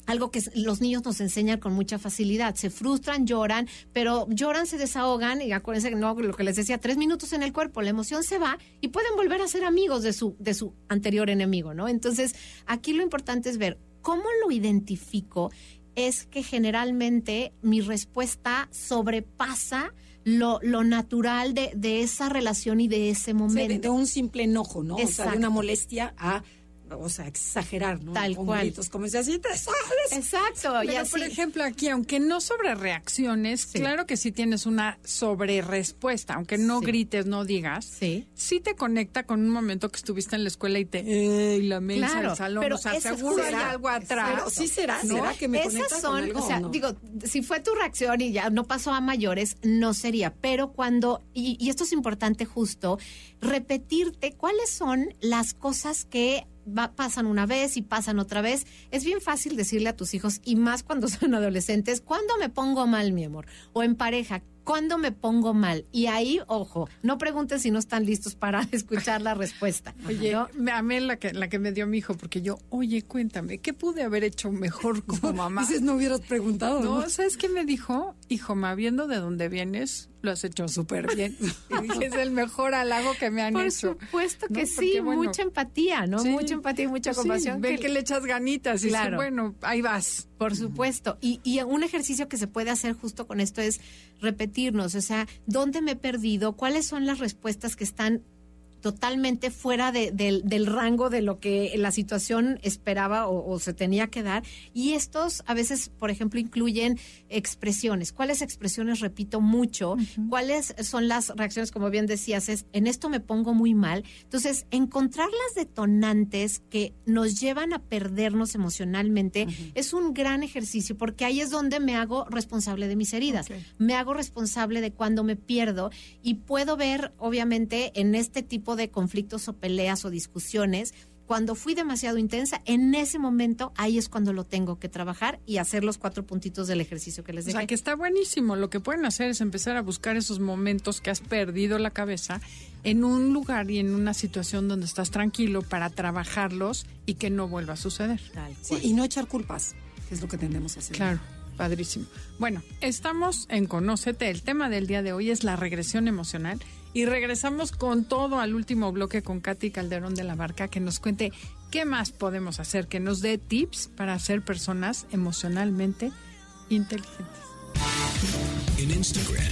algo que los niños nos enseñan con mucha facilidad. Se frustran, lloran, pero lloran, se desahogan y acuérdense que no, lo que les decía, tres minutos en el cuerpo, la emoción se va y pueden volver a ser amigos de su, de su anterior enemigo, ¿no? Entonces, aquí lo importante es ver cómo lo identifico. Es que generalmente mi respuesta sobrepasa lo, lo natural de, de esa relación y de ese Sí, de, momento. de un simple enojo, ¿no? O sea, de Exacto. una molestia a, o sea, exagerar, ¿no? Tal Con cual. gritos, como si así te sales. Exacto, y Pero, así. por ejemplo, aquí, aunque no sobre reacciones, Sí. claro que sí tienes una sobre respuesta, aunque no Sí. grites, no digas. Sí. Sí te conecta con un momento que estuviste en la escuela y te... ¡Ey, la mesa Claro, del salón! pero o sea, seguro hay algo atrás. Pero sí será, ¿no? será que me Esas son, con algo o sea, no? digo, si fue tu reacción y ya no pasó a mayores, no sería. Pero cuando, y, y esto es importante justo, repetirte cuáles son las cosas que va- pasan una vez y pasan otra vez. Es bien fácil decirle a tus hijos, y más cuando son adolescentes, ¿cuándo me pongo mal, mi amor? O en pareja, ¿cuándo me pongo mal? Y ahí, ojo, no pregunten si no están listos para escuchar la respuesta. Oye, ¿no? me amé la que, la que me dio mi hijo, porque yo, oye, cuéntame, ¿qué pude haber hecho mejor como mamá? Dices, no hubieras preguntado, ¿no? No, ¿sabes qué me dijo? Hijo, ma, viendo de dónde vienes, lo has hecho súper bien. Y dije, es el mejor halago que me han Por hecho. supuesto que No, sí, porque, bueno, mucha empatía, ¿no? Sí. Mucha empatía y mucha Pues sí, compasión. ven que- que le echas ganitas y Claro. dice, bueno, ahí vas. Por supuesto. Y, y un ejercicio que se puede hacer justo con esto es repetirnos, o sea, ¿dónde me he perdido? ¿Cuáles son las respuestas que están totalmente fuera de- del, del rango de lo que la situación esperaba o, o se tenía que dar. Y estos a veces, por ejemplo, incluyen expresiones. ¿Cuáles expresiones repito mucho? ¿Cuáles son las reacciones, como bien decías, es en esto me pongo muy mal? Entonces, encontrar las detonantes que nos llevan a perdernos emocionalmente es un gran ejercicio porque ahí es donde me hago responsable de mis heridas me hago responsable de cuando me pierdo y puedo ver, obviamente, en este tipo de conflictos o peleas o discusiones, cuando fui demasiado intensa, en ese momento ahí es cuando lo tengo que trabajar y hacer los cuatro puntitos del ejercicio que les O dejé. sea, que está buenísimo. Lo que pueden hacer es empezar a buscar esos momentos que has perdido la cabeza en un lugar y en una situación donde estás tranquilo para trabajarlos y que no vuelva a suceder. Tal Sí, y no echar culpas, que es lo que tendemos a hacer. Claro, padrísimo. Bueno, estamos en Conócete. El tema del día de hoy es la regresión emocional. Y regresamos con todo al último bloque con Katy Calderón de la Barca, que nos cuente qué más podemos hacer, que nos dé tips para ser personas emocionalmente inteligentes. En Instagram,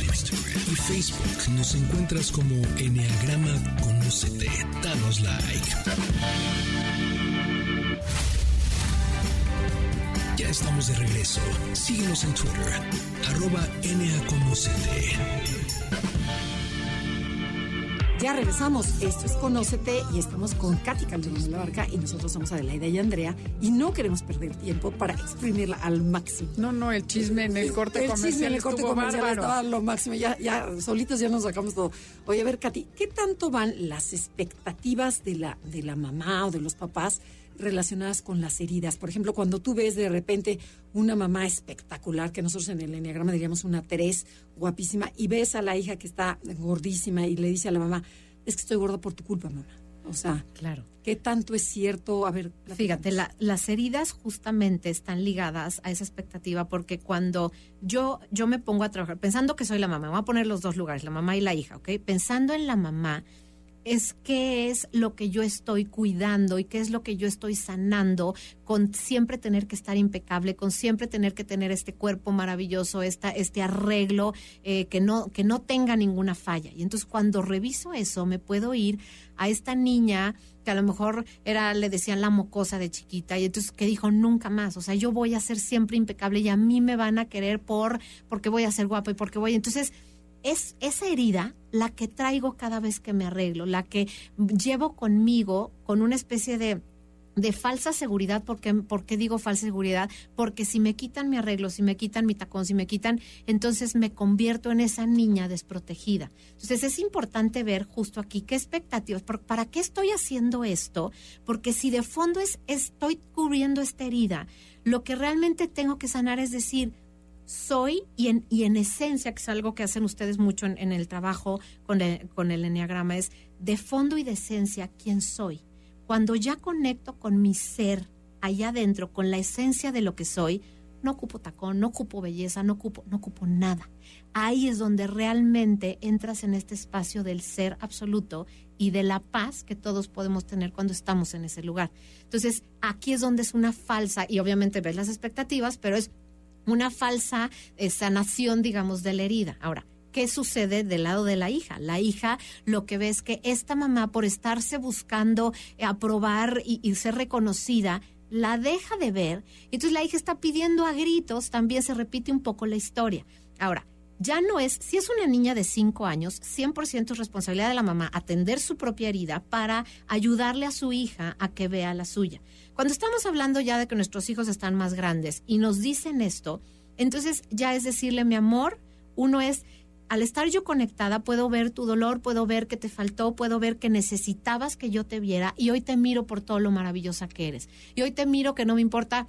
y Facebook nos encuentras como Enneagrama Conócete. Danos like. Ya estamos de regreso. Síguenos en Twitter, arroba NAConócete. Ya regresamos. Esto es Conócete y estamos con Katy Calderón de la Barca y nosotros somos Adelaida y Andrea y no queremos perder tiempo para exprimirla al máximo. No, no, el chisme en el corte el comercial chisme en el corte comercial bárbaro. estaba lo máximo. Ya, ya solitos ya nos sacamos todo. Oye, a ver, Katy, ¿qué tanto van las expectativas de la, de la mamá o de los papás relacionadas con las heridas? Por ejemplo, cuando tú ves de repente una mamá espectacular, que nosotros en el enneagrama diríamos una Terés guapísima, y ves a la hija que está gordísima y le dice a la mamá, es que estoy gorda por tu culpa, mamá. O sea, Claro. ¿qué tanto es cierto? A ver, Fíjate, la- las heridas justamente están ligadas a esa expectativa porque cuando yo, yo me pongo a trabajar, pensando que soy la mamá, voy a poner los dos lugares, la mamá y la hija, ¿ok? Pensando en la mamá, es qué es lo que yo estoy cuidando y qué es lo que yo estoy sanando con siempre tener que estar impecable, con siempre tener que tener este cuerpo maravilloso, esta, este arreglo eh, que, no, que no tenga ninguna falla. Y entonces cuando reviso eso, me puedo ir a esta niña que a lo mejor era, le decían la mocosa de chiquita, y entonces que dijo nunca más, o sea, yo voy a ser siempre impecable y a mí me van a querer por, porque voy a ser guapa y porque voy. Entonces, es esa herida la que traigo cada vez que me arreglo, la que llevo conmigo con una especie de de falsa seguridad. ¿Por qué, ¿Por qué digo falsa seguridad? Porque si me quitan mi arreglo, si me quitan mi tacón, si me quitan, entonces me convierto en esa niña desprotegida. Entonces es importante ver justo aquí qué expectativas, para qué estoy haciendo esto, porque si de fondo es estoy cubriendo esta herida, lo que realmente tengo que sanar es decir, soy y en, y en esencia, que es algo que hacen ustedes mucho en, el trabajo con el, con el enneagrama, es de fondo y de esencia quién soy cuando ya conecto con mi ser allá adentro, con la esencia de lo que soy, no ocupo tacón, no ocupo belleza, no ocupo, no ocupo nada. Ahí es donde realmente entras en este espacio del ser absoluto y de la paz que todos podemos tener cuando estamos en ese lugar. Entonces, aquí es donde es una falsa, y obviamente ves las expectativas, pero es una falsa eh, sanación, digamos, de la herida. Ahora, ¿qué sucede del lado de la hija? La hija lo que ve es que esta mamá, por estarse buscando aprobar y, ser reconocida, la deja de ver. Y entonces la hija está pidiendo a gritos, también se repite un poco la historia. Ahora, ya no es, si es una niña de 5 años, 100% es responsabilidad de la mamá atender su propia herida para ayudarle a su hija a que vea la suya. Cuando estamos hablando ya de que nuestros hijos están más grandes y nos dicen esto, entonces ya es decirle, mi amor, uno es, al estar yo conectada, puedo ver tu dolor, puedo ver que te faltó, puedo ver que necesitabas que yo te viera y hoy te miro por todo lo maravillosa que eres. Y hoy te miro que no me importa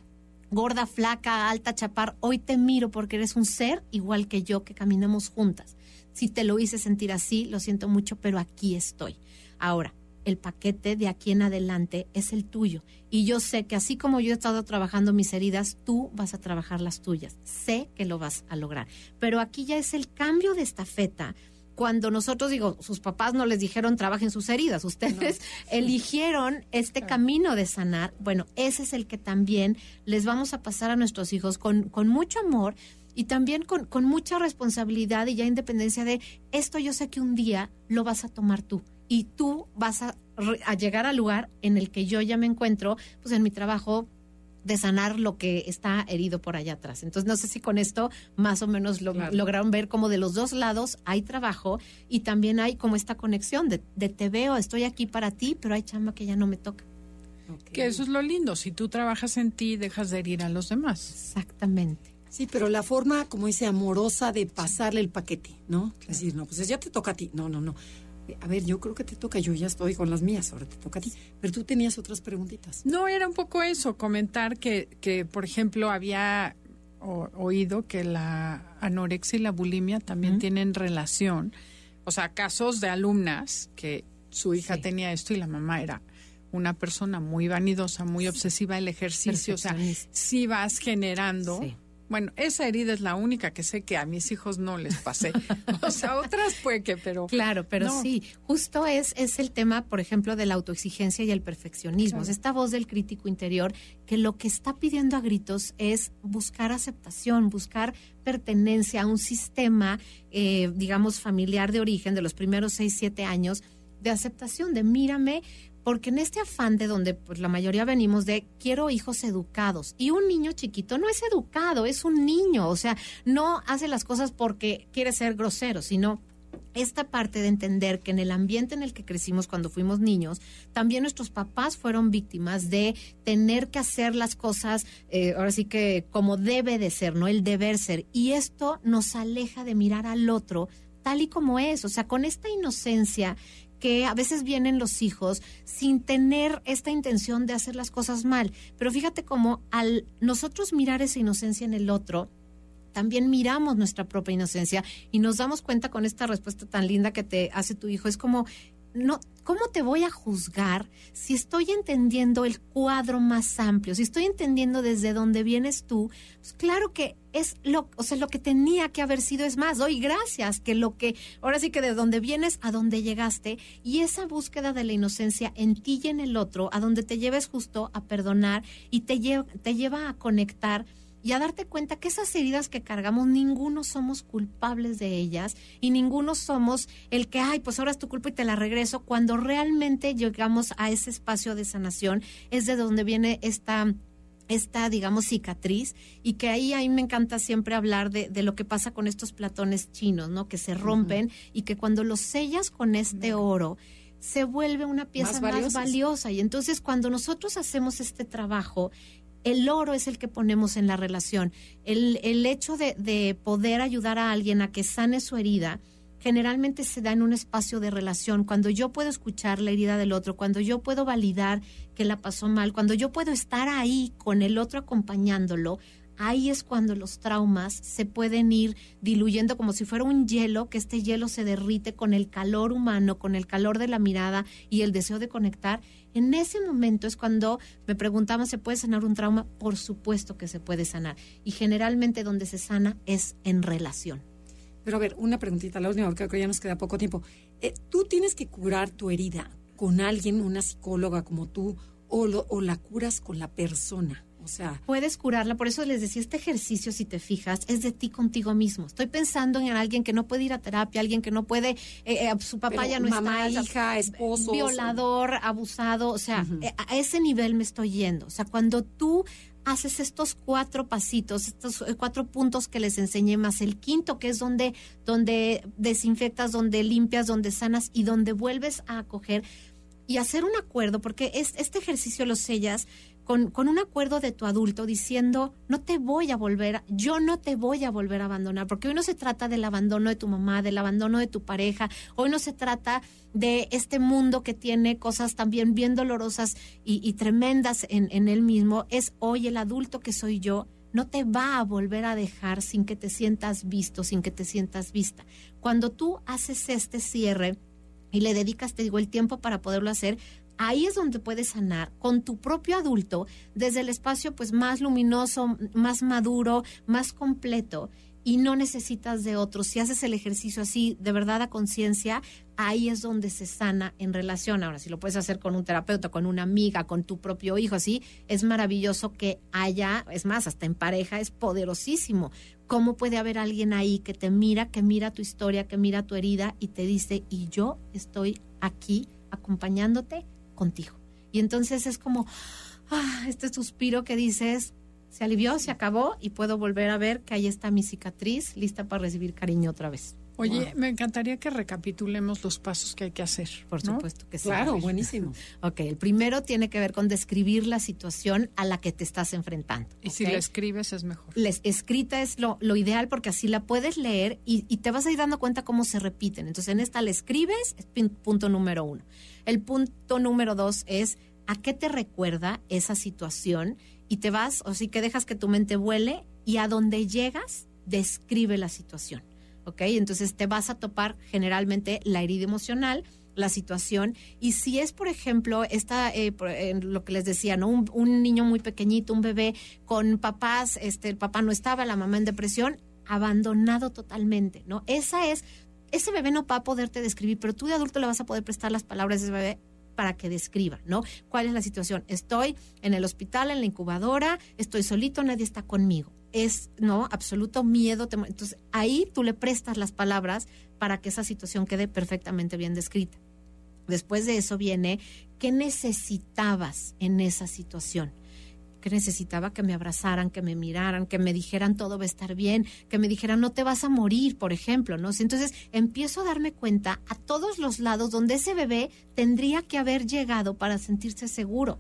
gorda, flaca, alta, chapar, hoy te miro porque eres un ser igual que yo, que caminamos juntas. Si te lo hice sentir así, lo siento mucho, pero aquí estoy. Ahora, el paquete de aquí en adelante es el tuyo. Y yo sé que así como yo he estado trabajando mis heridas, tú vas a trabajar las tuyas. Sé que lo vas a lograr. Pero aquí ya es el cambio de esta feta. Cuando nosotros, digo, sus papás no les dijeron trabajen sus heridas, ustedes eligieron este camino de sanar. Bueno, ese es el que también les vamos a pasar a nuestros hijos con, con mucho amor y también con, con mucha responsabilidad y ya independencia de esto yo sé que un día lo vas a tomar tú y tú vas a, llegar al lugar en el que yo ya me encuentro, pues en mi trabajo de sanar lo que está herido por allá atrás. Entonces, no sé si con esto más o menos lograron ver como de los dos lados hay trabajo y también hay como esta conexión de, te veo, estoy aquí para ti, pero hay chamba que ya no me toca. Que eso es lo lindo, si tú trabajas en ti, dejas de herir a los demás. Exactamente. Sí, pero la forma, como dice, amorosa de pasarle el paquete, ¿no? Es decir, no, pues ya te toca a ti. No, no, no a ver, yo creo que te toca, yo ya estoy con las mías, ahora te toca a ti. Pero tú tenías otras preguntitas. No, era un poco eso, comentar que, que por ejemplo, había oído que la anorexia y la bulimia también tienen relación. O sea, casos de alumnas que su hija tenía esto y la mamá era una persona muy vanidosa, muy obsesiva el ejercicio. O sea, si vas generando bueno, esa herida es la única que sé que a mis hijos no les pasé. o sea, otras puede que, pero... Claro, pero sí, justo es, es el tema, por ejemplo, de la autoexigencia y el perfeccionismo. Es esta voz del crítico interior que lo que está pidiendo a gritos es buscar aceptación, buscar pertenencia a un sistema, eh, digamos, familiar de origen de los primeros seis, siete años de aceptación, de mírame porque en este afán de donde pues la mayoría venimos de quiero hijos educados y un niño chiquito no es educado, es un niño, o sea, no hace las cosas porque quiere ser grosero, sino esta parte de entender que en el ambiente en el que crecimos cuando fuimos niños, también nuestros papás fueron víctimas de tener que hacer las cosas, eh, ahora sí que como debe de ser, ¿no? El deber ser. Y esto nos aleja de mirar al otro tal y como es, o sea, con esta inocencia que a veces vienen los hijos sin tener esta intención de hacer las cosas mal. Pero fíjate cómo al nosotros mirar esa inocencia en el otro, también miramos nuestra propia inocencia y nos damos cuenta con esta respuesta tan linda que te hace tu hijo. Es como, no, ¿cómo te voy a juzgar si estoy entendiendo el cuadro más amplio? Si estoy entendiendo desde dónde vienes tú, pues claro que es lo, o sea, lo que tenía que haber sido es más, doy gracias que lo que, ahora sí que de dónde vienes a dónde llegaste y esa búsqueda de la inocencia en ti y en el otro, a donde te lleves justo a perdonar y te, te lleva a conectar y a darte cuenta que esas heridas que cargamos, ninguno somos culpables de ellas y ninguno somos el que, ay, pues ahora es tu culpa y te la regreso, cuando realmente llegamos a ese espacio de sanación, es de donde viene esta esta, digamos, cicatriz y que ahí a mí me encanta siempre hablar de, de, lo que pasa con estos platones chinos, ¿no? Que se rompen y que cuando los sellas con este oro, se vuelve una pieza más, valiosa. Y entonces cuando nosotros hacemos este trabajo, el oro es el que ponemos en la relación. El, el hecho de, de poder ayudar a alguien a que sane su herida, generalmente se da en un espacio de relación, cuando yo puedo escuchar la herida del otro, cuando yo puedo validar que la pasó mal, cuando yo puedo estar ahí con el otro acompañándolo, ahí es cuando los traumas se pueden ir diluyendo como si fuera un hielo, que este hielo se derrite con el calor humano, con el calor de la mirada y el deseo de conectar. En ese momento es cuando me preguntaban, ¿se puede sanar un trauma? Por supuesto que se puede sanar. Y generalmente donde se sana es en relación. Pero a ver, una preguntita, la última, porque ya nos queda poco tiempo. Eh, ¿Tú tienes que curar tu herida con alguien, una psicóloga como tú, o, o la curas con la persona? O sea, puedes curarla, por eso les decía, este ejercicio, si te fijas, es de ti contigo mismo. Estoy pensando en alguien que no puede ir a terapia, alguien que no puede, eh, eh, su papá ya no mamá, está. hija, esposo. Violador, abusado, o sea, a ese nivel me estoy yendo. O sea, cuando tú haces estos cuatro pasitos, estos eh, cuatro puntos que les enseñé más el quinto, que es donde, donde desinfectas, donde limpias, donde sanas y donde vuelves a acoger y hacer un acuerdo, porque es, este ejercicio lo sellas con, con, un acuerdo de tu adulto diciendo, no te voy a volver, yo no te voy a volver a abandonar, porque hoy no se trata del abandono de tu mamá, del abandono de tu pareja, hoy no se trata de este mundo que tiene cosas también bien dolorosas y, tremendas en, en él mismo, es hoy el adulto que soy yo, no te va a volver a dejar sin que te sientas visto, sin que te sientas vista. Cuando tú haces este cierre, y le dedicas, te digo, el tiempo para poderlo hacer, ahí es donde puedes sanar con tu propio adulto desde el espacio pues más luminoso, más maduro, más completo y no necesitas de otros. Si haces el ejercicio así, de verdad a conciencia, ahí es donde se sana en relación. Ahora, si lo puedes hacer con un terapeuta, con una amiga, con tu propio hijo, así, es maravilloso que haya, es más, hasta en pareja es poderosísimo. ¿Cómo puede haber alguien ahí que te mira, que mira tu historia, que mira tu herida y te dice, y yo estoy aquí acompañándote contigo. Y entonces es como, ah, este suspiro que dices, se alivió, se acabó y puedo volver a ver que ahí está mi cicatriz lista para recibir cariño otra vez. Oye, me encantaría que recapitulemos los pasos que hay que hacer. Por supuesto que sí. Claro, buenísimo. ok, el primero tiene que ver con describir la situación a la que te estás enfrentando. Y si la escribes es mejor. Les, escrita es lo, lo, ideal porque así la puedes leer y, y, te vas a ir dando cuenta cómo se repiten. Entonces, en esta la escribes, es punto número uno. El punto número dos es a qué te recuerda esa situación y te vas, o sí que dejas que tu mente vuele y a donde llegas, describe la situación. ¿Ok? Entonces te vas a topar generalmente la herida emocional, la situación. Y si es, por ejemplo, esta, eh, lo que les decía, ¿no? Un, un, niño muy pequeñito, un bebé con papás, este, el papá no estaba, la mamá en depresión, abandonado totalmente, ¿no? Esa es ese bebé no va a poderte describir, pero tú de adulto le vas a poder prestar las palabras de ese bebé para que describa, ¿no? ¿Cuál es la situación? Estoy en el hospital, en la incubadora, estoy solito, nadie está conmigo. Es, ¿no? Absoluto miedo. Entonces, ahí tú le prestas las palabras para que esa situación quede perfectamente bien descrita. Después de eso viene, ¿qué necesitabas en esa situación? que necesitaba que me abrazaran, que me miraran, que me dijeran todo va a estar bien, que me dijeran no te vas a morir, por ejemplo, ¿no? Entonces empiezo a darme cuenta a todos los lados donde ese bebé tendría que haber llegado para sentirse seguro.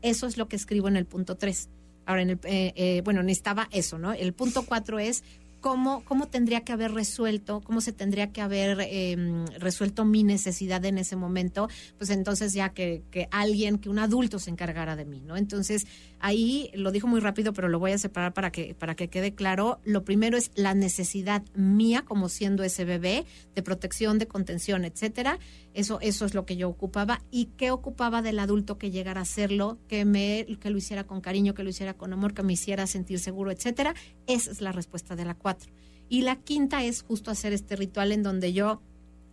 Eso es lo que escribo en el punto 3. Ahora, en el, eh, eh, bueno, necesitaba eso, ¿no? El punto 4 es cómo, cómo tendría que haber resuelto, cómo se tendría que haber em, resuelto mi necesidad en ese momento, pues entonces ya que, que, alguien, que un adulto se encargara de mí, ¿no? Entonces, ahí lo dijo muy rápido, pero lo voy a separar para que, para que quede claro. Lo primero es la necesidad mía como siendo ese bebé de protección, de contención, etcétera. Eso, eso es lo que yo ocupaba. ¿Y qué ocupaba del adulto que llegara a hacerlo, que, me, que lo hiciera con cariño, que lo hiciera con amor, que me hiciera sentir seguro, etcétera? Esa es la respuesta de la Y la quinta es justo hacer este ritual en donde yo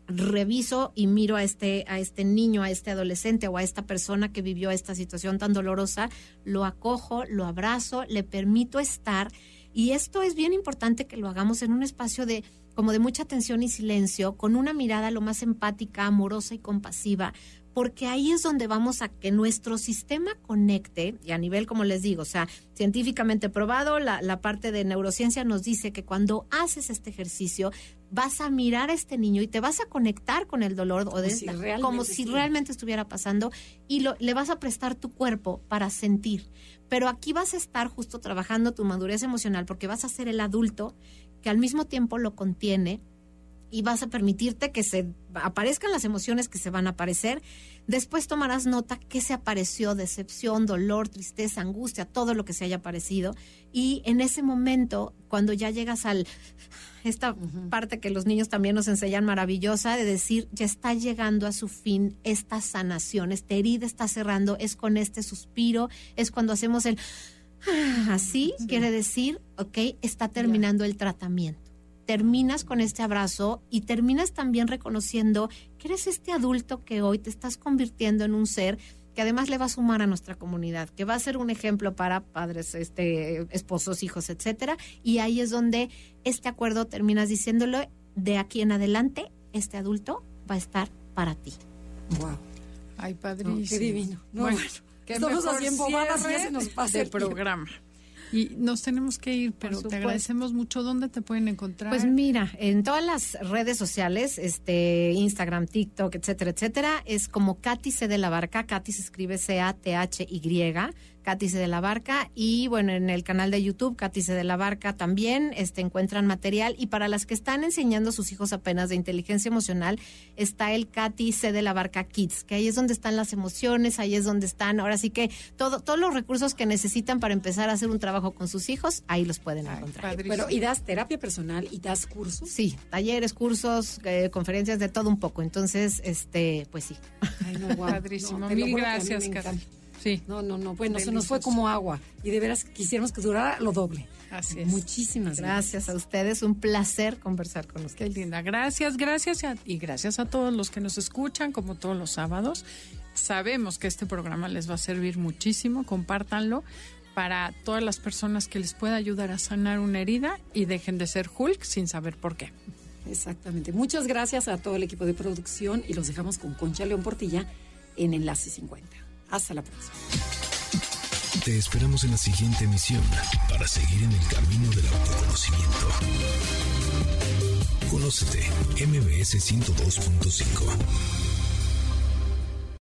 reviso y miro a este, a este niño, a este adolescente o a esta persona que vivió esta situación tan dolorosa, lo acojo, lo abrazo, le permito estar. Y esto es bien importante que lo hagamos en un espacio de como de mucha atención y silencio, con una mirada lo más empática, amorosa y compasiva, porque ahí es donde vamos a que nuestro sistema conecte, y a nivel, como les digo, o sea, científicamente probado, la, la parte de neurociencia nos dice que cuando haces este ejercicio, vas a mirar a este niño y te vas a conectar con el dolor o de si esta- como si realmente estuviera pasando y lo, le vas a prestar tu cuerpo para sentir. Pero aquí vas a estar justo trabajando tu madurez emocional porque vas a ser el adulto que al mismo tiempo lo contiene y vas a permitirte que se aparezcan las emociones que se van a aparecer. Después tomarás nota qué se apareció, decepción, dolor, tristeza, angustia, todo lo que se haya aparecido. Y en ese momento, cuando ya llegas al esta parte que los niños también nos enseñan maravillosa de decir, ya está llegando a su fin esta sanación, esta herida está cerrando, es con este suspiro, es cuando hacemos el así, quiere decir, ok, está terminando el tratamiento. Terminas con este abrazo y terminas también reconociendo que eres este adulto que hoy te estás convirtiendo en un ser que además le va a sumar a nuestra comunidad, que va a ser un ejemplo para padres, este, esposos, hijos, etcétera. Y ahí es donde este acuerdo terminas diciéndolo de aquí en adelante, este adulto va a estar para ti. Wow. Ay, No, padrísimo. qué divino. No, Bueno, bueno, qué estamos así embobadas y ya se nos pasa el programa. Y nos tenemos que ir, pero te agradecemos mucho. ¿Dónde te pueden encontrar? Pues mira, en todas las redes sociales, este, Instagram, TikTok, etcétera, etcétera, es como Katy C de la Barca. Katy se escribe C-A-T-H-Y. Katy C de la Barca. Y bueno, en el canal de YouTube, Katy C de la Barca también, este, encuentran material. Y para las que están enseñando a sus hijos apenas de inteligencia emocional, está el Katy C de la Barca Kids, que ahí es donde están las emociones, ahí es donde están, ahora sí que todo, todos los recursos que necesitan para empezar a hacer un trabajo con sus hijos, ahí los pueden Ay, encontrar. padrísimo. Pero, ¿y das terapia personal y das cursos? Sí, talleres, cursos, eh, conferencias, de todo un poco. Entonces, este, pues sí. Ay, no, guau. Padrísimo. No, Mil gracias. Katy. Sí, No, no, no. Bueno, se nos fue Delicioso. como agua. Y de veras quisiéramos que durara lo doble. así es. Muchísimas gracias. Gracias a ustedes, un placer conversar con Qué ustedes. linda. Gracias, gracias a- y gracias a todos los que nos escuchan, como todos los sábados. Sabemos que este programa les va a servir muchísimo. Compártanlo para todas las personas que les pueda ayudar a sanar una herida y dejen de ser Hulk sin saber por qué. Exactamente. Muchas gracias a todo el equipo de producción y los dejamos con Concha León Portilla en Enlace 50. Hasta la próxima. Te esperamos en la siguiente emisión para seguir en el camino del autoconocimiento. Conócete, MBS 102.5.